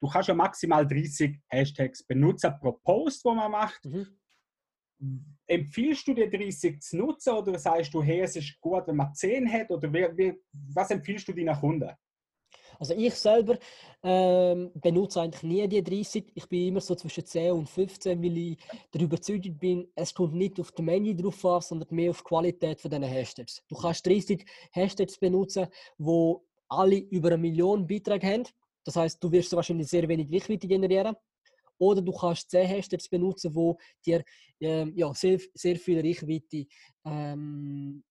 du kannst ja maximal 30 Hashtags benutzen pro Post, wo man macht. Mhm. Empfiehlst du dir 30 zu nutzen oder sagst du, hey, es ist gut, wenn man 10 hat? Oder wie, wie, was empfiehlst du deinen Kunden? Also ich selber ähm, benutze eigentlich nie die 30. Ich bin immer so zwischen 10 und 15, weil ich darüber überzeugt bin, es kommt nicht auf die Menge drauf an, sondern mehr auf die Qualität von diesen Hashtags. Du kannst 30 Hashtags benutzen, wo alle über eine Million Beiträge haben. Das heißt, du wirst wahrscheinlich sehr wenig Reichweite generieren. Oder du kannst 10 Hashtags benutzen, wo dir ähm, ja, sehr, sehr viel Reichweite ähm,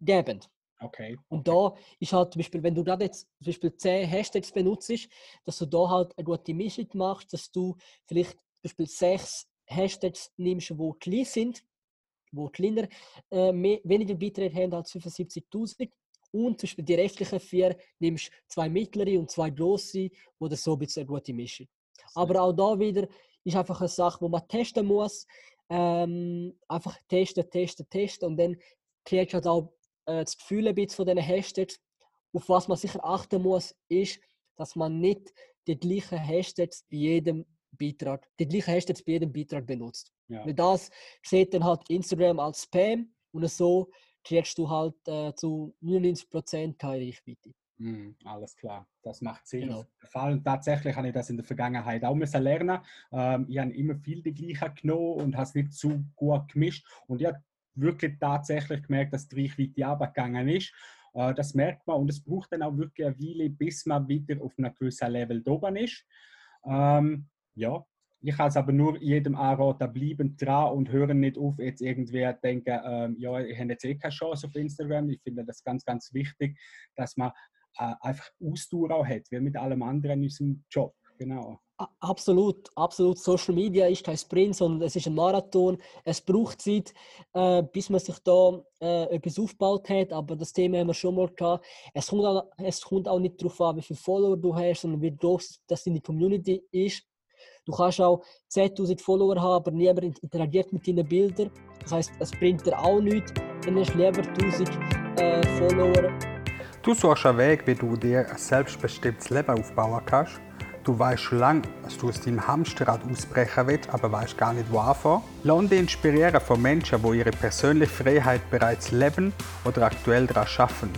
geben. Okay. Und da ist halt zum Beispiel, wenn du gerade jetzt zum Beispiel 10 Hashtags benutzt, dass du da halt eine gute Mischung machst, dass du vielleicht zum Beispiel 6 Hashtags nimmst, die klein sind, die kleiner, äh, mehr, weniger Beiträge haben als 75.000 und zum Beispiel die restlichen vier nimmst zwei mittlere und zwei große, wo das so ein bisschen eine gute Mischung. Aber auch da wieder ist einfach eine Sache, wo man testen muss. Ähm, einfach testen, testen, testen und dann kriegst du halt auch äh, das Gefühl ein bisschen von diesen Hashtags. Auf was man sicher achten muss, ist, dass man nicht die gleichen Hashtags bei jedem Beitrag, die gleichen Hashtags bei jedem Beitrag benutzt. Ja. Weil das sieht dann halt Instagram als Spam und so kriegst du halt äh, zu 99% keine Reichweite. Mm, alles klar, das macht Sinn. Genau. Fall. Und tatsächlich habe ich das in der Vergangenheit auch müssen lernen. Ähm, ich habe immer viel die gleichen genommen und habe es nicht zu gut gemischt. Und ich habe wirklich tatsächlich gemerkt, dass die Reichweite abgegangen ist. Äh, das merkt man und es braucht dann auch wirklich eine Weile, bis man wieder auf einem gewissen Level oben ist. Ähm, ja, ich kann es aber nur jedem anraten, bleiben dran und hören nicht auf, jetzt irgendwie denken, ähm, ja, ich habe jetzt eh keine Chance auf Instagram. Ich finde das ganz, ganz wichtig, dass man äh, einfach Ausdauer auch hat, wie mit allem anderen in unserem Job. Genau. Absolut, absolut. Social Media ist kein Sprint, sondern es ist ein Marathon. Es braucht Zeit, äh, bis man sich da äh, etwas aufgebaut hat. Aber das Thema haben wir schon mal gehabt. Es kommt auch, es kommt auch nicht darauf an, wie viele Follower du hast, sondern wie groß das in die Community ist. Du kannst auch 10.000 Follower haben, aber niemand interagiert mit deinen Bildern. Das heißt, es bringt dir auch nichts. Dann hast du lieber 1000 äh, Follower. Du suchst einen Weg, wie du dir ein selbstbestimmtes Leben aufbauen kannst. Du weißt schon lange, dass du aus deinem Hamsterrad ausbrechen willst, aber weißt gar nicht, wo anfangen. Lass dich inspirieren von Menschen, die ihre persönliche Freiheit bereits leben oder aktuell daran arbeiten.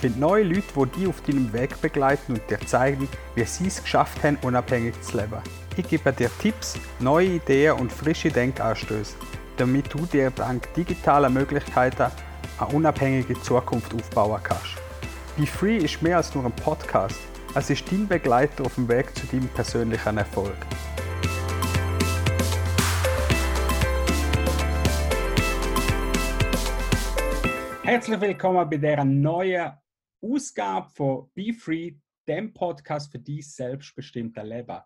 Find neue Leute, die dich auf deinem Weg begleiten und dir zeigen, wie sie es geschafft haben, unabhängig zu leben. Ich gebe dir Tipps, neue Ideen und frische Denkanstöße, damit du dir dank digitaler Möglichkeiten eine unabhängige Zukunft aufbauen kannst. Be Free ist mehr als nur ein Podcast. Es ist dein Begleiter auf dem Weg zu deinem persönlichen Erfolg. Herzlich willkommen bei dieser neuen Ausgabe von Be Free, dem Podcast für dein selbstbestimmte Leben.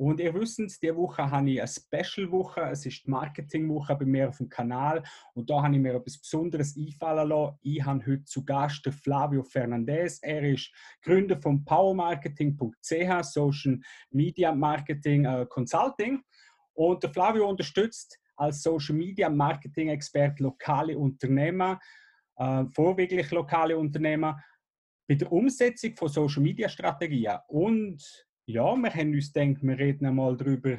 Und ihr wisst, diese Woche habe ich eine Special-Woche. Es ist die Marketing-Woche bei mir auf dem Kanal. Und da habe ich mir etwas Besonderes einfallen lassen. Ich habe heute zu Gast Flavio Fernandez. Er ist Gründer von powermarketing.ch, Social Media Marketing äh, Consulting. Und der Flavio unterstützt als Social Media Marketing Expert lokale Unternehmer, äh, vorwiegend lokale Unternehmer, bei der Umsetzung von Social Media Strategien. Und ja, wir haben uns gedacht, wir reden einmal darüber,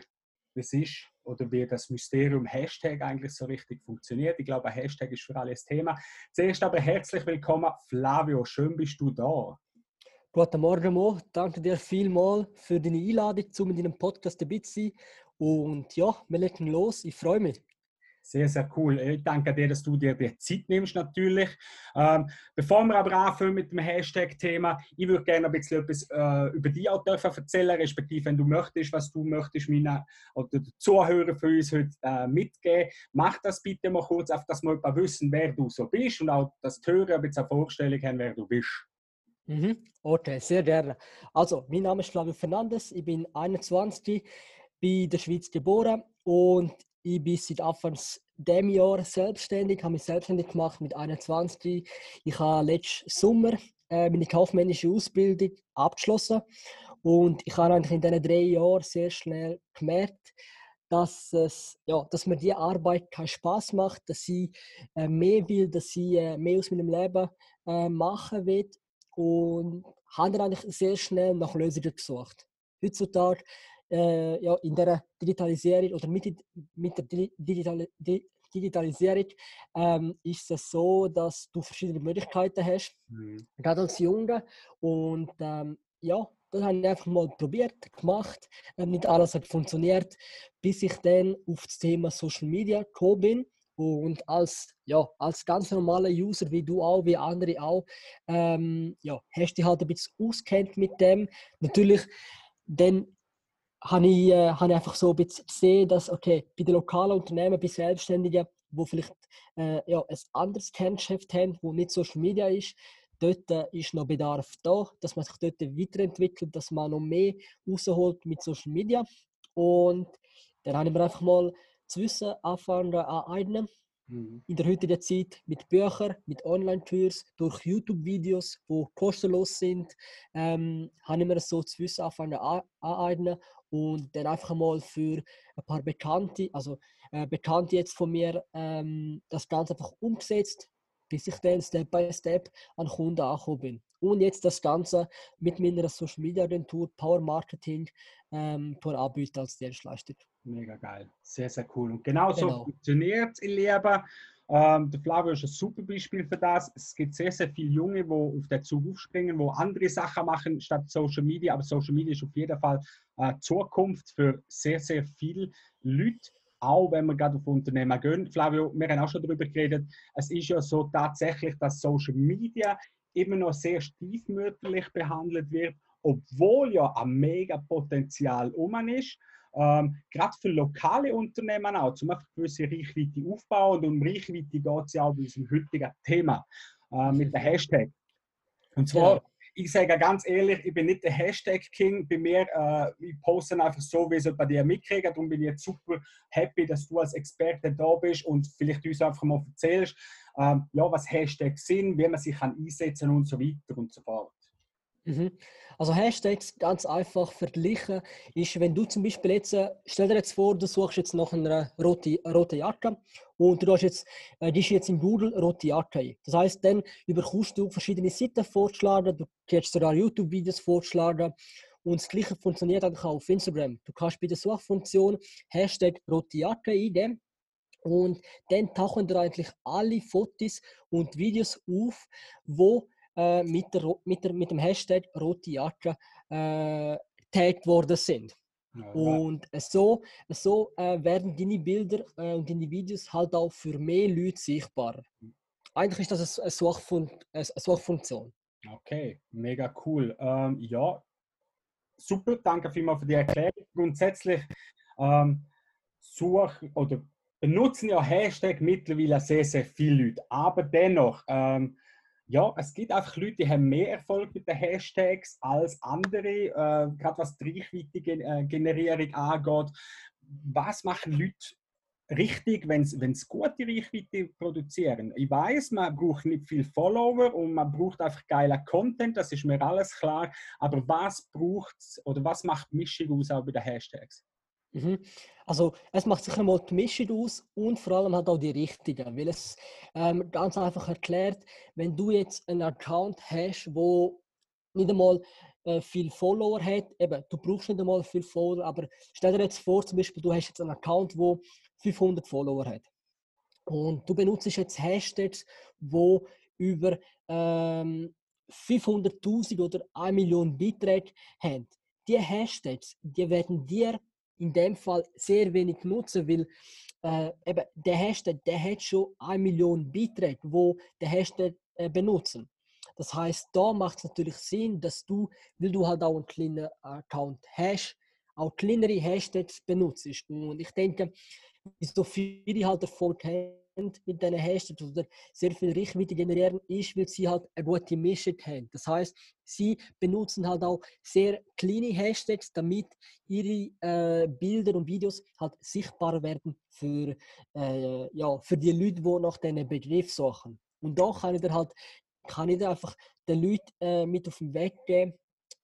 es ist oder wie das Mysterium Hashtag eigentlich so richtig funktioniert. Ich glaube, ein Hashtag ist für alle ein Thema. Zuerst aber herzlich willkommen, Flavio. Schön bist du da. Guten Morgen, Mo. Danke dir vielmals für deine Einladung, zu mit deinem Podcast dabei zu sein. Und ja, wir legen los. Ich freue mich. Sehr, sehr cool. Ich danke dir, dass du dir die Zeit nimmst, natürlich. Ähm, bevor wir aber anfangen mit dem Hashtag-Thema, ich würde gerne ein bisschen etwas äh, über dich auch dürfen erzählen, respektive, wenn du möchtest, was du möchtest, meinen oder den Zuhörern für uns heute äh, mitgeben. Mach das bitte mal kurz, auf dass wir wissen, wer du so bist und auch, dass die Hörer ein bisschen eine Vorstellung haben, wer du bist. Mhm. Okay, sehr gerne. Also, mein Name ist Flavio Fernandes, ich bin 21, bin in der Schweiz geboren und ich bin seit Anfang diesem Jahr selbstständig, habe mich selbstständig gemacht mit 21. Ich habe letzten Sommer äh, meine kaufmännische Ausbildung abgeschlossen und ich habe eigentlich in diesen drei Jahren sehr schnell gemerkt, dass, es, ja, dass mir diese Arbeit keinen Spaß macht, dass ich äh, mehr will, dass ich äh, mehr aus meinem Leben machen will und habe dann eigentlich sehr schnell nach Lösungen gesucht. heutzutage äh, ja, in der Digitalisierung oder mit, mit der Digital Digitalisierung ähm, ist es so, dass du verschiedene Möglichkeiten hast, mhm. gerade als Junge. Und ähm, ja, das habe ich einfach mal probiert, gemacht. Ähm, nicht alles hat funktioniert, bis ich dann auf das Thema Social Media gekommen bin. Und als, ja, als ganz normaler User, wie du auch, wie andere auch, ähm, ja, hast du dich halt ein bisschen auskennt mit dem. Natürlich, dann habe ich, äh, habe ich einfach so ein bisschen gesehen, dass, okay, bei den lokalen Unternehmen, bei Selbstständigen, wo vielleicht äh, ja, ein anderes Kerngeschäft haben, wo nicht Social Media ist, dort äh, ist noch Bedarf da, dass man sich dort weiterentwickelt, dass man noch mehr rausholt mit Social Media. Und dann habe ich mir einfach mal das Wissen anfangen aneignen. Mhm. In der heutigen Zeit mit Büchern, mit Online-Tours, durch YouTube-Videos, die kostenlos sind, ähm, habe ich mir so das Wissen anfangen aneignen und dann einfach mal für ein paar Bekannte, also äh, Bekannte jetzt von mir, ähm, das Ganze einfach umgesetzt, bis ich dann Step by Step an Kunden angekommen bin. Und jetzt das Ganze mit meiner Social Media Agentur Power Marketing ähm, für Anbieter als Dienstleister. Mega geil, sehr, sehr cool. Und genau, genau. so funktioniert es in Leben. Ähm, der Flavio ist ein super Beispiel für das. Es gibt sehr, sehr viele Junge, die auf den Zug aufspringen, die andere Sachen machen statt Social Media. Aber Social Media ist auf jeden Fall äh, Zukunft für sehr, sehr viele Leute. Auch wenn wir gerade auf Unternehmen gehen. Flavio, wir haben auch schon darüber geredet. Es ist ja so tatsächlich, dass Social Media immer noch sehr stiefmütterlich behandelt wird, obwohl ja ein mega Potenzial um ist ähm, gerade für lokale Unternehmen auch, zum einfach gewisse Reichweite aufbauen. Und um Reichweite geht es ja auch bei unserem heutigen Thema äh, mit dem Hashtag. Und zwar, ja. ich sage ganz ehrlich, ich bin nicht der Hashtag-King. Bei mir, äh, ich poste einfach so, wie es bei dir mitkriegt. Darum bin ich jetzt super happy, dass du als Experte da bist und vielleicht uns einfach mal erzählst, ähm, ja, was Hashtags sind, wie man sich kann einsetzen und so weiter und so fort. Mhm. Also Hashtags ganz einfach vergleichen ist, wenn du zum Beispiel jetzt, äh, stell dir jetzt vor, du suchst jetzt nach einer roten rote Jacke und du hast jetzt, äh, ist jetzt in Google rote Jacke ein. Das heißt, dann überkommst du verschiedene Seiten vorschlagen, du kannst sogar YouTube-Videos vorschlagen und das Gleiche funktioniert auch auf Instagram. Du kannst bei der Suchfunktion Hashtag rote Jacke eingeben und dann tauchen dir eigentlich alle Fotos und Videos auf, wo äh, mit, der, mit, der, mit dem Hashtag rote Jacke äh, getaggt worden sind. Ja, und so, so äh, werden deine Bilder äh, und deine Videos halt auch für mehr Leute sichtbar. Eigentlich ist das eine, Suchfun eine Suchfunktion. Okay, mega cool. Ähm, ja, super, danke vielmals für die Erklärung. Grundsätzlich ähm, such oder benutzen ja Hashtag mittlerweile sehr, sehr viele Leute. Aber dennoch, ähm, ja, es gibt einfach Leute, die haben mehr Erfolg mit den Hashtags als andere, äh, gerade was die Reichweite-Generierung angeht. Was machen Leute richtig, wenn sie gute Reichweite produzieren? Ich weiß, man braucht nicht viel Follower und man braucht einfach geiler Content, das ist mir alles klar. Aber was braucht oder was macht Mischung aus auch bei den Hashtags? Mhm. Also es macht sicher mal die Mischung aus und vor allem halt auch die richtigen, weil es ähm, ganz einfach erklärt, wenn du jetzt einen Account hast, wo nicht einmal äh, viel Follower hat, eben, du brauchst nicht einmal viel Follower, aber stell dir jetzt vor, zum Beispiel, du hast jetzt einen Account, wo 500 Follower hat und du benutzt jetzt Hashtags, wo über ähm, 500.000 oder 1 Million Beiträge haben. Die Hashtags, die werden dir in dem Fall sehr wenig nutzen, weil äh, eben der Hashtag, der hat schon eine Million Beiträge, wo der Hashtag äh, benutzen. Das heißt, da macht es natürlich Sinn, dass du, weil du halt auch einen kleinen Account hast, auch kleinere Hashtags benutzt. Und ich denke, so viele halt Erfolg haben, mit diesen Hashtags oder sehr viel Reichweite generieren, ist, weil sie halt eine gute Mischung haben. Das heißt, sie benutzen halt auch sehr kleine Hashtags, damit ihre äh, Bilder und Videos halt sichtbar werden für, äh, ja, für die Leute, die nach diesen Begriff suchen. Und da kann ich dir halt kann ich dir einfach den Leuten äh, mit auf den Weg geben,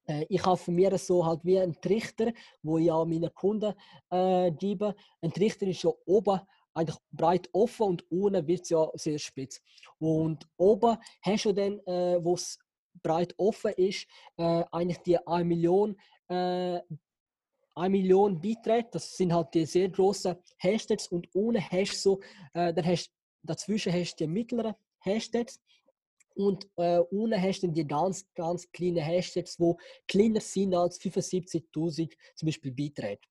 äh, ich habe von mir so halt wie ein Trichter, wo ich auch meinen Kunden äh, gebe. Ein Trichter ist ja oben eigentlich breit offen und unten wird es ja sehr spitz. Und oben hast du dann, äh, wo es breit offen ist, äh, eigentlich die 1 Million äh, eine Million Beiträge. Das sind halt die sehr grossen Hashtags und ohne hast so, äh, dann hast dazwischen hast du die mittleren Hashtags und äh, unten hast du die ganz, ganz kleinen Hashtags, die kleiner sind als 75.000 zum Beispiel Beiträge.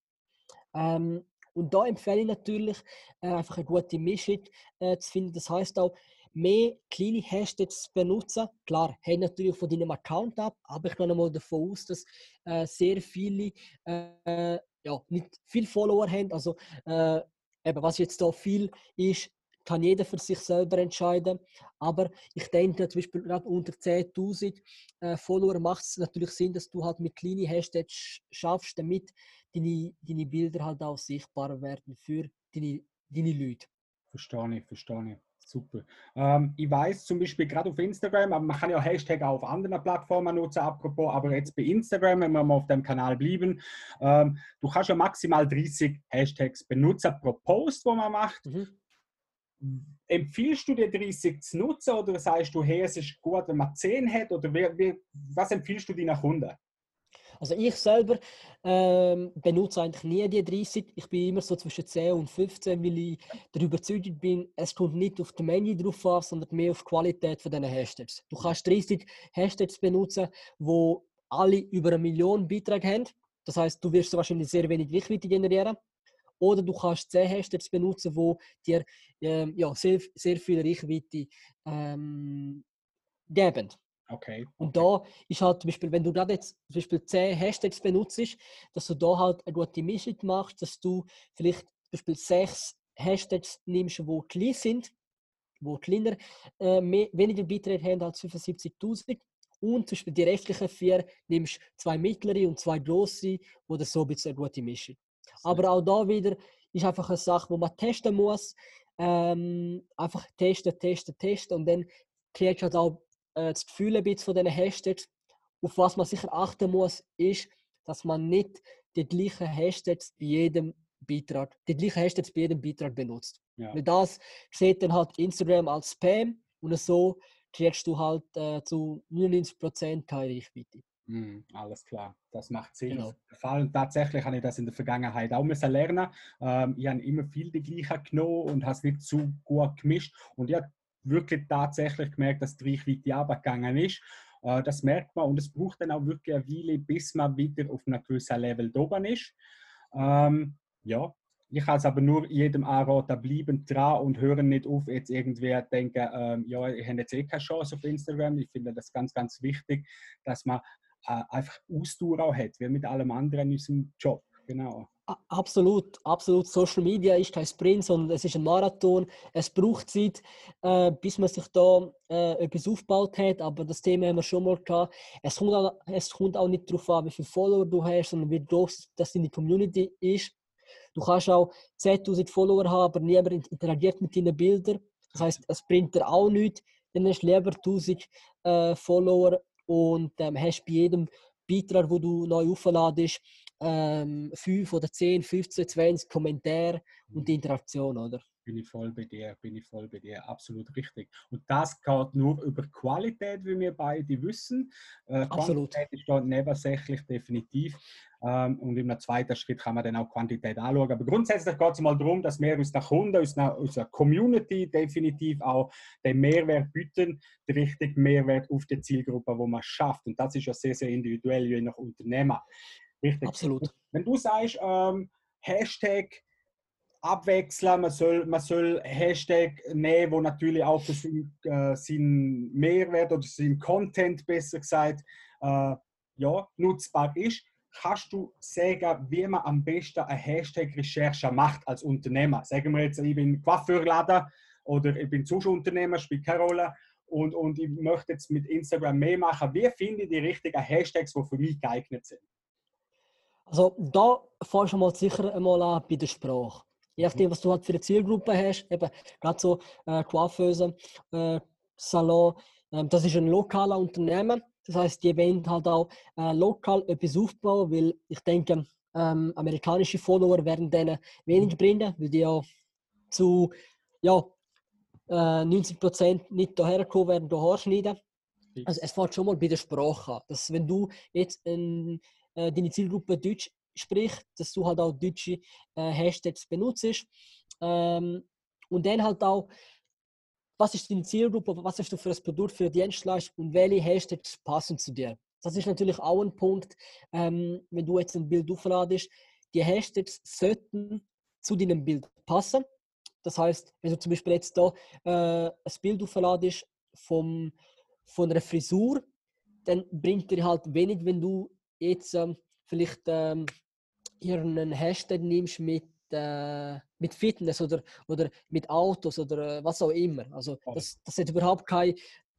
Ähm, und da empfehle ich natürlich, äh, einfach eine gute Mischung äh, zu finden. Das heißt auch, mehr kleine Hashtags benutzen. Klar, hängt natürlich von deinem Account ab, aber ich gehe mal davon aus, dass äh, sehr viele äh, ja, nicht viele Follower haben. Also, äh, eben, was jetzt da viel ist, kann jeder für sich selber entscheiden. Aber ich denke, zum Beispiel gerade unter 10.000 äh, Follower macht es natürlich Sinn, dass du halt mit kleinen Hashtags schaffst, damit deine, deine Bilder halt auch sichtbar werden für deine, deine Leute. Verstehe ich, verstehe ich. Super. Ähm, ich weiß zum Beispiel gerade auf Instagram, aber man kann ja Hashtag auch auf anderen Plattformen nutzen, apropos, aber jetzt bei Instagram, wenn wir mal auf dem Kanal bleiben, ähm, du kannst ja maximal 30 Hashtags benutzen pro Post, wo man macht. Mhm. Empfiehlst du dir 30 zu nutzen oder sagst du, hey, es ist gut, wenn man 10 hat? Oder wie, wie, was empfiehlst du deinen Kunden? Also ich selber ähm, benutze eigentlich nie die 30. Ich bin immer so zwischen 10 und 15, weil ich darüber überzeugt bin, es kommt nicht auf die Menge drauf an, sondern mehr auf die Qualität von diesen Hashtags. Du kannst 30 Hashtags benutzen, wo alle über eine Million Beiträge haben. Das heißt, du wirst wahrscheinlich sehr wenig Reichweite generieren. Oder du kannst 10 Hashtags benutzen, wo dir ähm, ja, sehr, sehr viel Reichweite ähm, geben. Okay. Und da ist halt zum Beispiel, wenn du gerade jetzt zum Beispiel 10 Hashtags benutzt, dass du da halt eine gute Mischung machst, dass du vielleicht zum Beispiel 6 Hashtags nimmst, die klein sind, die kleiner, äh, mehr, weniger Beiträge haben als 75.000 und zum Beispiel die restlichen vier nimmst zwei mittlere und zwei große, oder so ein bisschen eine gute Mischung. Aber auch da wieder ist einfach eine Sache, wo man testen muss. Ähm, einfach testen, testen, testen und dann kriegst du halt auch äh, das Gefühl ein bisschen von diesen Hashtags. Auf was man sicher achten muss, ist, dass man nicht die gleichen Hashtags bei jedem Beitrag, die gleichen Hashtags bei jedem Beitrag benutzt. Ja. Weil das sieht dann halt Instagram als Spam und so kriegst du halt äh, zu 99% keine Reichweite. Mm, alles klar, das macht Sinn. Genau. Fall. Tatsächlich habe ich das in der Vergangenheit auch müssen lernen. Ähm, ich habe immer viel die gleichen genommen und habe es nicht zu gut gemischt. Und habe wirklich tatsächlich gemerkt, dass die Reichweite abgegangen ist. Äh, das merkt man und es braucht dann auch wirklich eine Weile, bis man wieder auf einem gewissen Level oben ist. Ähm, ja, ich kann es aber nur jedem anraten, bleiben dran und hören nicht auf, jetzt irgendwie denken, ähm, ja, ich habe jetzt eh keine Chance auf Instagram. Ich finde das ganz, ganz wichtig, dass man äh, einfach Ausdauer auch hat, wie mit allem anderen in unserem Job. Genau. Absolut, absolut. Social Media ist kein Sprint, sondern es ist ein Marathon. Es braucht Zeit, äh, bis man sich da äh, etwas aufgebaut hat. Aber das Thema haben wir schon mal gehabt. Es kommt auch, es kommt auch nicht darauf an, wie viele Follower du hast, sondern wie groß das in die Community ist. Du kannst auch 10.000 Follower haben, aber niemand interagiert mit deinen Bildern. Das heißt, es bringt dir auch nichts. Dann hast du lieber 1000 äh, Follower und ähm, hast bei jedem Beitrag, wo du neu aufladest, ähm, 5 oder 10, 15, 20 Kommentare und die mhm. Interaktion, oder? Bin ich voll bei dir, bin ich voll bei dir, absolut richtig. Und das geht nur über Qualität, wie wir beide wissen. Äh, absolut. Quantität ist dort nebensächlich, definitiv. Ähm, und im zweiten Schritt kann man dann auch Quantität anschauen. Aber grundsätzlich geht es mal darum, dass wir unseren Kunden, unserer, unserer Community definitiv auch den Mehrwert bieten, den richtigen Mehrwert auf die Zielgruppe, wo man schafft. Und das ist ja sehr, sehr individuell, je nach Unternehmer. Richtig. Absolut. Wenn du sagst, ähm, Hashtag abwechseln, man soll, man soll Hashtag nehmen, wo natürlich auch für seinen, äh, seinen Mehrwert oder seinen Content, besser gesagt, äh, ja, nutzbar ist. Kannst du sagen, wie man am besten eine Hashtag-Recherche macht als Unternehmer? Sagen wir jetzt, ich bin Coiffeurladen oder ich bin Zuschusunternehmer, spielt keine Rolle und, und ich möchte jetzt mit Instagram mehr machen. Wie finde ich die richtigen Hashtags, die für mich geeignet sind? Also da fährst du mal sicher einmal an bei der Sprache. Je nachdem, was du halt für eine Zielgruppe hast, eben gerade so äh, Coiffeuse, äh, Salon, äh, das ist ein lokaler Unternehmen. Das heißt, die wollen halt auch äh, lokal etwas aufbauen, weil ich denke, ähm, amerikanische Follower werden denen wenig bringen, weil die ja zu ja, äh, 90% nicht hierher kommen werden, hierher schneiden. Also es fängt schon mal bei der Sprache an. Dass wenn du jetzt ein äh, deine Zielgruppe Deutsch sprich, dass du halt auch deutsche äh, Hashtags benutzt. Ähm, und dann halt auch, was ist deine Zielgruppe, was hast du für ein Produkt, für eine Dienstleistung und welche Hashtags passen zu dir. Das ist natürlich auch ein Punkt, ähm, wenn du jetzt ein Bild aufladest, die Hashtags sollten zu deinem Bild passen. Das heißt, wenn du zum Beispiel jetzt hier äh, ein Bild aufladest vom, von einer Frisur, dann bringt dir halt wenig, wenn du jetzt ähm, vielleicht ähm, einen Hashtag nimmst mit, äh, mit Fitness oder, oder mit Autos oder äh, was auch immer. Also das, das hat überhaupt kein,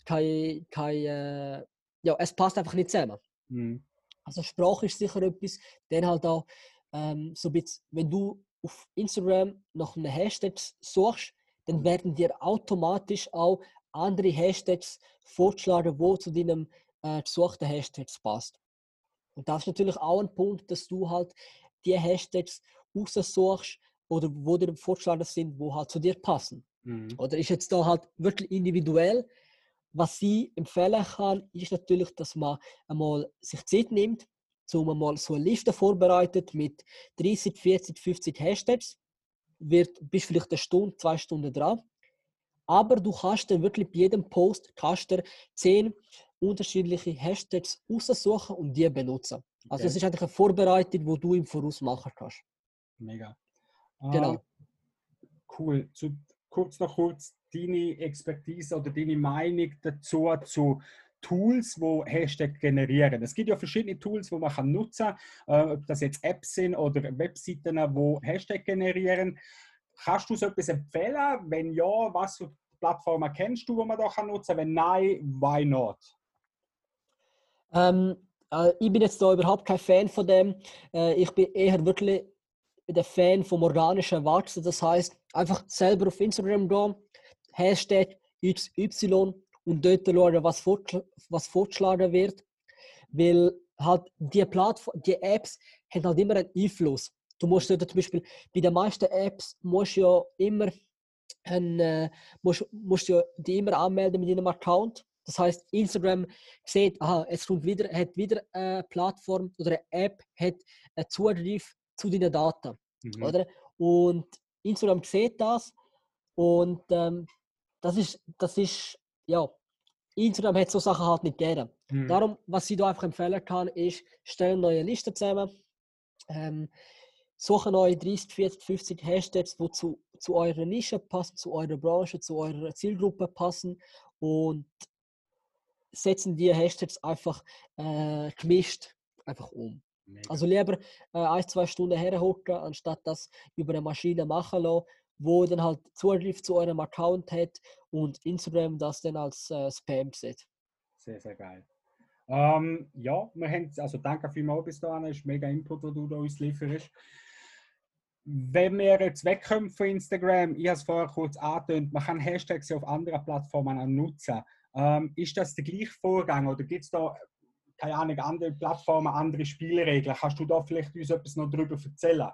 kein, kein äh, ja, es passt einfach nicht zusammen. Mhm. Also Sprache ist sicher etwas, dann halt auch ähm, so ein bisschen, wenn du auf Instagram nach einem Hashtag suchst, dann werden dir automatisch auch andere Hashtags vorgeschlagen, wo zu deinem äh, gesuchten Hashtags passt. Und das ist natürlich auch ein Punkt, dass du halt die Hashtags raussuchst oder wo dir vorgeschlagen sind, wo halt zu dir passen. Mhm. Oder ist jetzt da halt wirklich individuell. Was ich empfehlen kann, ist natürlich, dass man einmal sich Zeit nimmt, um einmal so eine Liste vorbereitet mit 30, 40, 50 Hashtags. Wird, bist vielleicht eine Stunde, zwei Stunden dran. Aber du kannst dann wirklich bei jedem Post kannst dir 10 unterschiedliche Hashtags aussuchen und die benutzen. Also okay. es ist eigentlich eine Vorbereitung, die du im Voraus machen kannst. Mega. Genau. Uh, cool. Zu, kurz noch kurz deine Expertise oder deine Meinung dazu zu Tools, wo Hashtag generieren. Es gibt ja verschiedene Tools, wo man kann nutzen kann, äh, ob das jetzt Apps sind oder Webseiten, wo Hashtag generieren. Kannst du so etwas empfehlen? Wenn ja, was für Plattformen kennst du, wo man da kann nutzen? Wenn nein, why not? Ähm, äh, ich bin jetzt da überhaupt kein Fan von dem. Äh, ich bin eher wirklich der Fan vom organischen Wachsen. Das heißt, einfach selber auf Instagram gehen, Hashtag XY und dort schauen, was, was vorgeschlagen wird. Weil halt die die Apps haben halt immer einen Einfluss. Du musst dort zum Beispiel, bei den meisten Apps musst ja immer ein, äh, musst, musst du die immer anmelden mit deinem Account. Das heißt, Instagram sieht, aha, es kommt wieder, hat wieder eine Plattform oder eine App hat einen Zugriff zu deinen Daten. Mhm. Oder? Und Instagram sieht das und ähm, das ist, das ist, ja, Instagram hat so Sachen halt nicht gerne. Mhm. Darum, was ich da einfach empfehlen kann, ist, stellen neue Listen zusammen, ähm, suchen neue 30, 40, 50 Hashtags, die zu, zu eurer Nische passen, zu eurer Branche, zu eurer Zielgruppe passen und setzen die Hashtags einfach äh, gemischt einfach um. Mega. Also lieber äh, ein, zwei Stunden herhocken, anstatt das über eine Maschine machen lassen, wo dann halt Zugriff zu eurem Account hat und Instagram das dann als äh, Spam sieht. Sehr, sehr geil. Ähm, ja, wir haben, also danke vielmals bis dahin, ist mega Input, den du da uns lieferst. Wenn wir jetzt wegkommen von Instagram, ich habe es vorher kurz angetönt, man kann Hashtags auf anderen Plattformen auch nutzen. Ähm, ist das der gleiche Vorgang oder gibt es da, keine Ahnung, andere Plattformen, andere Spielregeln? Kannst du da vielleicht uns etwas noch darüber erzählen?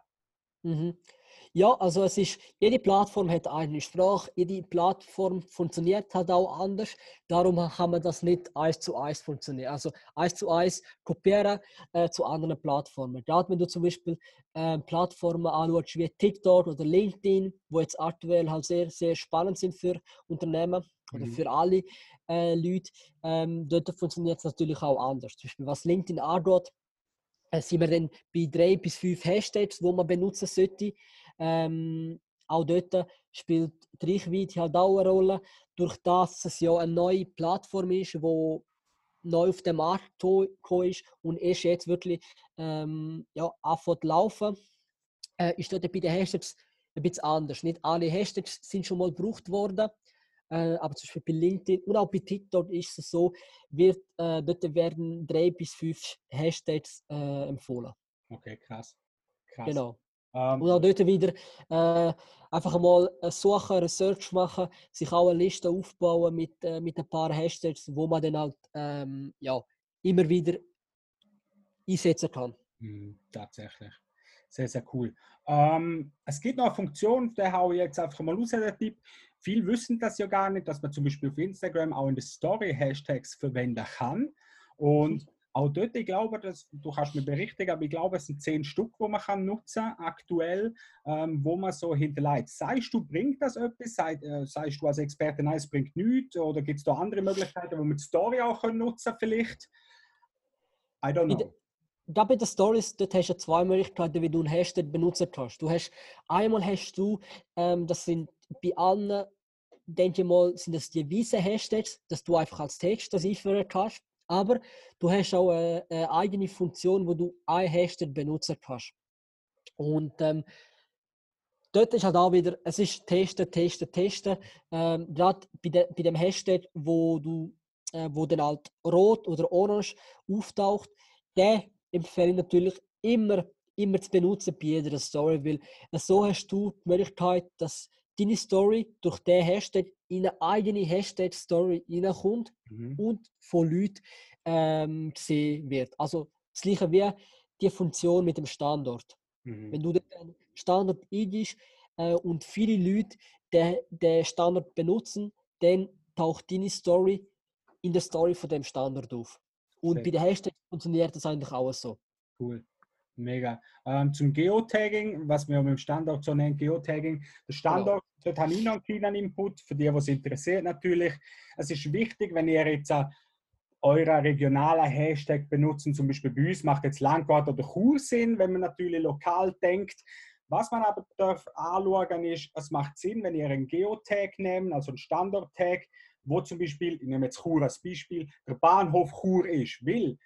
Mhm. Ja, also es ist, jede Plattform hat eine Sprache, jede Plattform funktioniert halt auch anders. Darum kann man das nicht eins zu eins funktionieren. Also eins zu eins kopieren äh, zu anderen Plattformen. Gerade wenn du zum Beispiel äh, Plattformen anschaust wie TikTok oder LinkedIn, wo jetzt aktuell halt sehr, sehr spannend sind für Unternehmen mhm. oder für alle äh, Leute, ähm, dort funktioniert es natürlich auch anders. Zum Beispiel was LinkedIn angeht, äh, sind wir dann bei drei bis fünf Hashtags, die man benutzen sollte. Ähm, auch dort spielt die Reichweite halt auch eine Rolle, durch das es ja eine neue Plattform ist, die neu auf dem Markt gekommen ist und erst jetzt wirklich ähm, ja, anfängt zu laufen, äh, ist dort bei den Hashtags ein bisschen anders. Nicht alle Hashtags sind schon mal gebraucht worden, äh, aber zum Beispiel bei LinkedIn und auch bei TikTok ist es so, wird, äh, dort werden drei bis fünf Hashtags äh, empfohlen. Okay, krass. krass. Genau. Ähm, und auch dort wieder äh, einfach mal suchen, Research machen, sich auch eine Liste aufbauen mit, äh, mit ein paar Hashtags, wo man dann halt ähm, ja, immer wieder einsetzen kann. Mm, tatsächlich. Sehr, sehr cool. Ähm, es gibt noch eine Funktion, der haue ich jetzt einfach mal raus, der Tipp. Viele wissen das ja gar nicht, dass man zum Beispiel auf Instagram auch in der Story Hashtags verwenden kann. Und auch dort, ich glaube, dass, du kannst mir berichtigen, aber ich glaube, es sind zehn Stück, die man kann nutzen aktuell, ähm, wo man so hinterlegt. Sagst du, bringt das etwas? Sei, äh, sagst du als Experte, nein, es bringt nichts? Oder gibt es da andere Möglichkeiten, wo man die Story auch können nutzen vielleicht? I don't know. Da bei den Stories, dort hast du zwei Möglichkeiten, wie du einen Hashtag benutzen kannst. Du hast, einmal hast du, ähm, das sind bei allen, denke ich mal, sind das die weißen Hashtags, dass du einfach als Text das einführen kannst. Aber du hast auch eine, eine eigene Funktion, wo du ein Hashtag benutzen kannst. Und ähm, dort ist halt auch wieder, es ist testen, testen, testen. Ähm, Gerade bei, de, bei dem Hashtag, wo du, äh, wo dann halt rot oder orange auftaucht, der empfehle ich natürlich immer, immer zu benutzen bei jeder Story, weil so hast du die Möglichkeit, dass deine Story durch den Hashtag in eine eigene Hashtag-Story reinkommt mhm. und von Leuten ähm, gesehen wird. Also das gleiche wie die Funktion mit dem Standort. Mhm. Wenn du den Standort eingibst äh, und viele Leute den, den Standort benutzen, dann taucht deine Story in der Story von dem Standort auf. Und Sehr. bei den Hashtags funktioniert das eigentlich auch so. Cool. Mega. Ähm, zum Geotagging, was wir mit dem Standort so nennen, Geotagging. Der Standort, genau. dort habe ich noch einen kleinen Input, für die, was interessiert natürlich. Es ist wichtig, wenn ihr jetzt eurer regionalen Hashtag benutzen, zum Beispiel bei uns macht jetzt Landgard oder Chur Sinn, wenn man natürlich lokal denkt. Was man aber darf anschauen ist, es macht Sinn, wenn ihr einen Geotag nehmt, also einen Standort-Tag, wo zum Beispiel, ich nehme jetzt Chur als Beispiel, der Bahnhof Chur ist, weil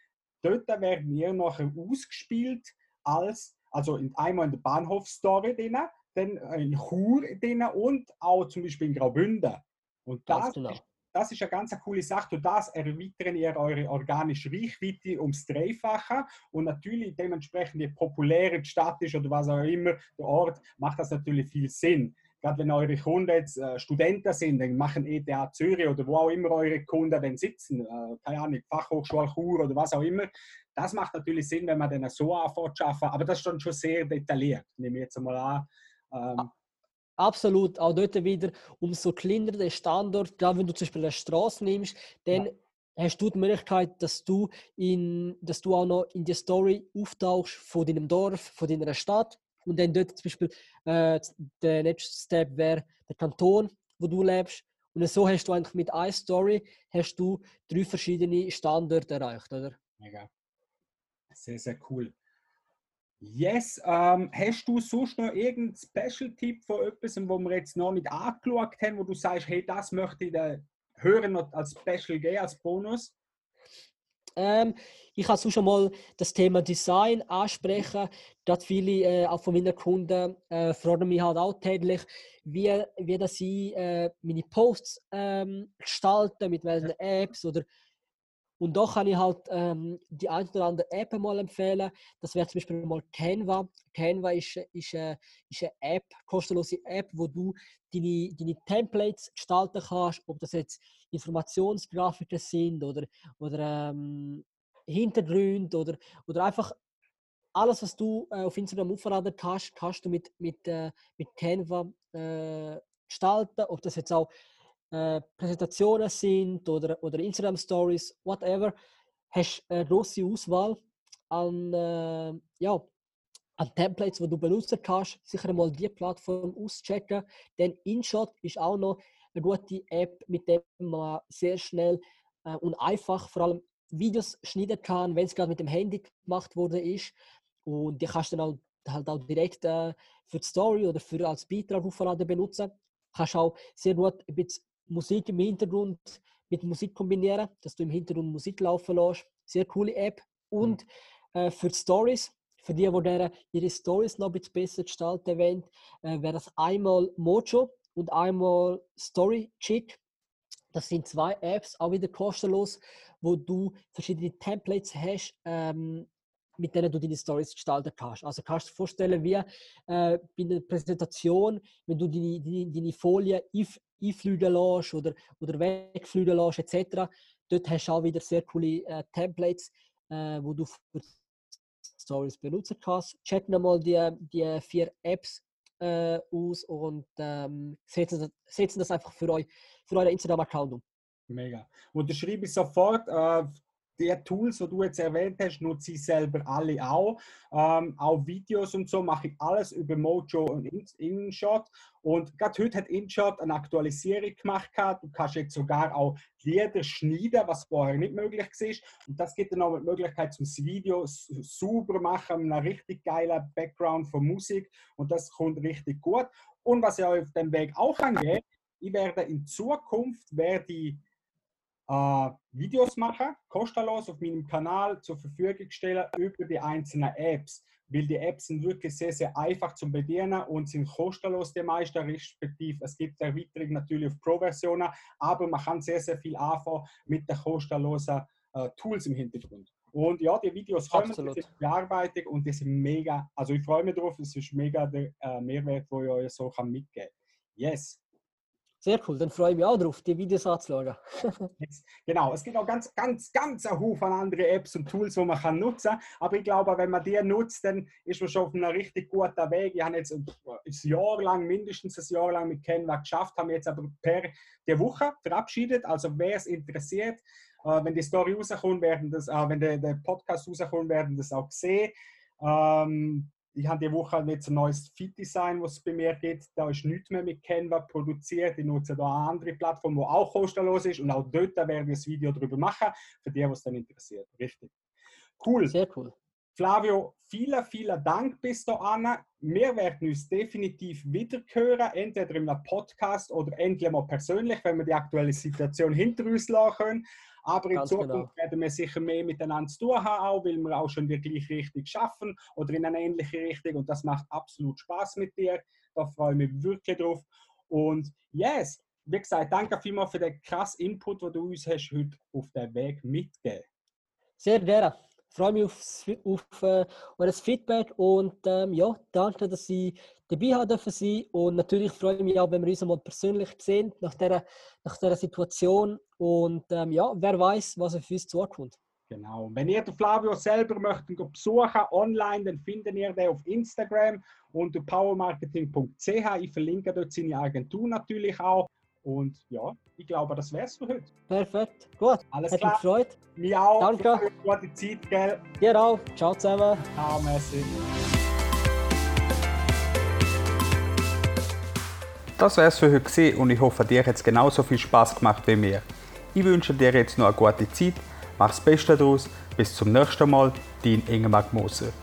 dort werden wir nachher ausgespielt als, also in, einmal in der Bahnhofstory drin, dann in Chur drin und auch zum Beispiel in Graubünden. Und das, genau. das ist eine ganz coole Sache. Und das erweitern ihr eure organische Reichweite ums Dreifache. Und natürlich dementsprechend, je populärer die Stadt ist oder was auch immer, der Ort, macht das natürlich viel Sinn gerade wenn eure Kunden jetzt äh, Studenten sind, dann machen ETH Zürich oder wo auch immer eure Kunden dann sitzen, äh, keine Ahnung, Fachhochschule Chur oder was auch immer. Das macht natürlich Sinn, wenn man dann so anfängt zu arbeiten, aber das ist dann schon sehr detailliert, nehme ich jetzt mal an. Ähm, Absolut, auch dort wieder, umso kleiner der Standort, gerade wenn du zum Beispiel eine Straße nimmst, dann ja. hast du die Möglichkeit, dass du, in, dass du auch noch in die Story auftauchst von deinem Dorf, von deiner Stadt und dann dort zum Beispiel äh, der nächste Step wäre der Kanton, wo du lebst. Und so hast du eigentlich mit einer Story hast du drei verschiedene Standorte erreicht, oder? Mega. Sehr, sehr cool. Yes, ähm, hast du sonst noch irgendeinen Special-Tipp von etwas, wo wir jetzt noch nicht angeschaut haben, wo du sagst, hey, das möchte ich den Hörern als Special geben, als Bonus? Ähm, ich kann schon mal das Thema Design ansprechen. Gerade viele äh, auch von meinen Kunden äh, fragen mich halt auch täglich, wie, wie das sie äh, meine Posts ähm, gestalten, mit welchen Apps oder und da kann ich halt ähm, die ein oder andere App mal empfehlen. Das wäre zum Beispiel mal Canva. Canva ist, ist, äh, ist eine App, kostenlose App, wo du deine, deine Templates gestalten kannst, ob das jetzt Informationsgrafiken sind oder, oder ähm, Hintergründe oder, oder einfach alles, was du äh, auf Instagram aufladen kannst, kannst du mit, mit, äh, mit Canva äh, gestalten. Ob das jetzt auch äh, Präsentationen sind oder, oder Instagram Stories, whatever, hast eine große Auswahl an, äh, ja, an Templates, die du benutzen kannst. Sicher mal die Plattform auschecken. Denn InShot ist auch noch eine gute App, mit der man sehr schnell äh, und einfach vor allem Videos schneiden kann, wenn es gerade mit dem Handy gemacht wurde ist. Und die kannst du dann halt, halt auch direkt äh, für die Story oder für als Beitrag aufladen benutzen. Kannst auch sehr gut ein bisschen Musik im Hintergrund mit Musik kombinieren, dass du im Hintergrund Musik laufen lässt. Sehr coole App. Und mhm. äh, für Stories, für die, die ihre Stories noch ein bisschen besser gestalten wollen, äh, wäre das einmal Mojo und einmal Story Chick. Das sind zwei Apps, auch wieder kostenlos, wo du verschiedene Templates hast, ähm, mit denen du deine Stories gestalten kannst. Also kannst du dir vorstellen, wie äh, bei einer Präsentation, wenn du deine, deine, deine Folie einfliegen lässt oder, oder wegfliegen lässt, etc. Dort hast du auch wieder sehr coole äh, Templates, äh, wo du für Stories benutzen kannst. Check nochmal die, die vier Apps äh, aus und ähm, setzen, das einfach für, euch, für euren Instagram-Account um. Mega. Und schreibe ich sofort, äh, die Tools, die du jetzt erwähnt hast, nutze ich selber alle auch. Ähm, auch Videos und so mache ich alles über Mojo und InShot. Und gerade heute hat InShot eine Aktualisierung gemacht. Du kannst jetzt sogar auch Lieder schneiden, was vorher nicht möglich war. Und das gibt dann auch die Möglichkeit, zum Video sauber machen, mit einem richtig geilen Background von Musik. Und das kommt richtig gut. Und was ich auf dem Weg auch angehe, ich werde in Zukunft werde ich äh, Videos machen, kostenlos auf meinem Kanal zur Verfügung stellen über die einzelnen Apps. Weil die Apps sind wirklich sehr, sehr einfach zu bedienen und sind kostenlos die meisten, respektive es gibt Erweiterungen natürlich auf Pro-Versionen, aber man kann sehr, sehr viel anfangen mit den kostenlosen äh, Tools im Hintergrund. Und ja, die Videos kommen, Absolut. die sind Bearbeitung und die sind mega, also ich freue mich drauf, es ist mega der äh, Mehrwert, den ich euch so kann mitgeben kann. Yes. Sehr cool, dann freue ich mich auch drauf, die Videos anzuschauen. Genau, es gibt auch ganz, ganz, ganz einen Haufen andere Apps und Tools, die man kann nutzen kann. Aber ich glaube, wenn man die nutzt, dann ist man schon auf einem richtig guten Weg. Ich habe jetzt ein Jahr lang, mindestens ein Jahr lang mit Canva geschafft, habe mich jetzt aber per die Woche verabschiedet. Also wer es interessiert, äh, wenn die Story rauskommt, werden das, äh, wenn der, der Podcast rauskommt, werden das auch sehen. Ähm, ich habe die Woche jetzt ein neues Fit-Design, was es bei mir gibt. Da ist nichts mehr mit Canva produziert. Ich nutze da eine andere Plattform, die auch kostenlos ist. Und auch dort werden wir ein Video darüber machen, für die, was dann interessiert. Richtig. Cool. Sehr cool. Flavio, vielen, vielen Dank bis dahin. Wir werden uns definitiv wieder hören, entweder in einem Podcast oder endlich mal persönlich, wenn wir die aktuelle Situation hinter uns lassen können. Aber in Ganz Zukunft genau. werden wir sicher mehr miteinander zu tun haben, auch, weil wir auch schon die gleiche Richtung schaffen oder in eine ähnliche Richtung. Und das macht absolut Spaß mit dir. Da freue ich mich wirklich drauf. Und yes, wie gesagt, danke vielmals für den krassen Input, den du uns hast heute auf den Weg mitgegeben Sehr gerne. Freue mich aufs, auf äh, euer Feedback und ähm, ja, danke, dass Sie dabei haben dürfen sein. Und natürlich freue ich mich auch, wenn wir uns mal persönlich sehen nach dieser, nach dieser Situation. Und ähm, ja, wer weiß, was auf uns zukommt. Genau. Wenn ihr den Flavio selber möchtet besuchen online, dann findet ihr den auf Instagram unter powermarketing.ch. Ich verlinke dort seine Agentur natürlich auch. Und ja, ich glaube, das wäre es für heute. Perfekt. Gut. Alles Hat mich klar. gefreut. Mir auch. Danke. Gute Zeit, gell? Dir auch. Ciao zusammen. Ciao, merci. Das wär's für heute gewesen und ich hoffe, dir hat es genauso viel Spaß gemacht wie mir. Ich wünsche dir jetzt noch eine gute Zeit, mach's Beste daraus, bis zum nächsten Mal, dein Ingemar Moser.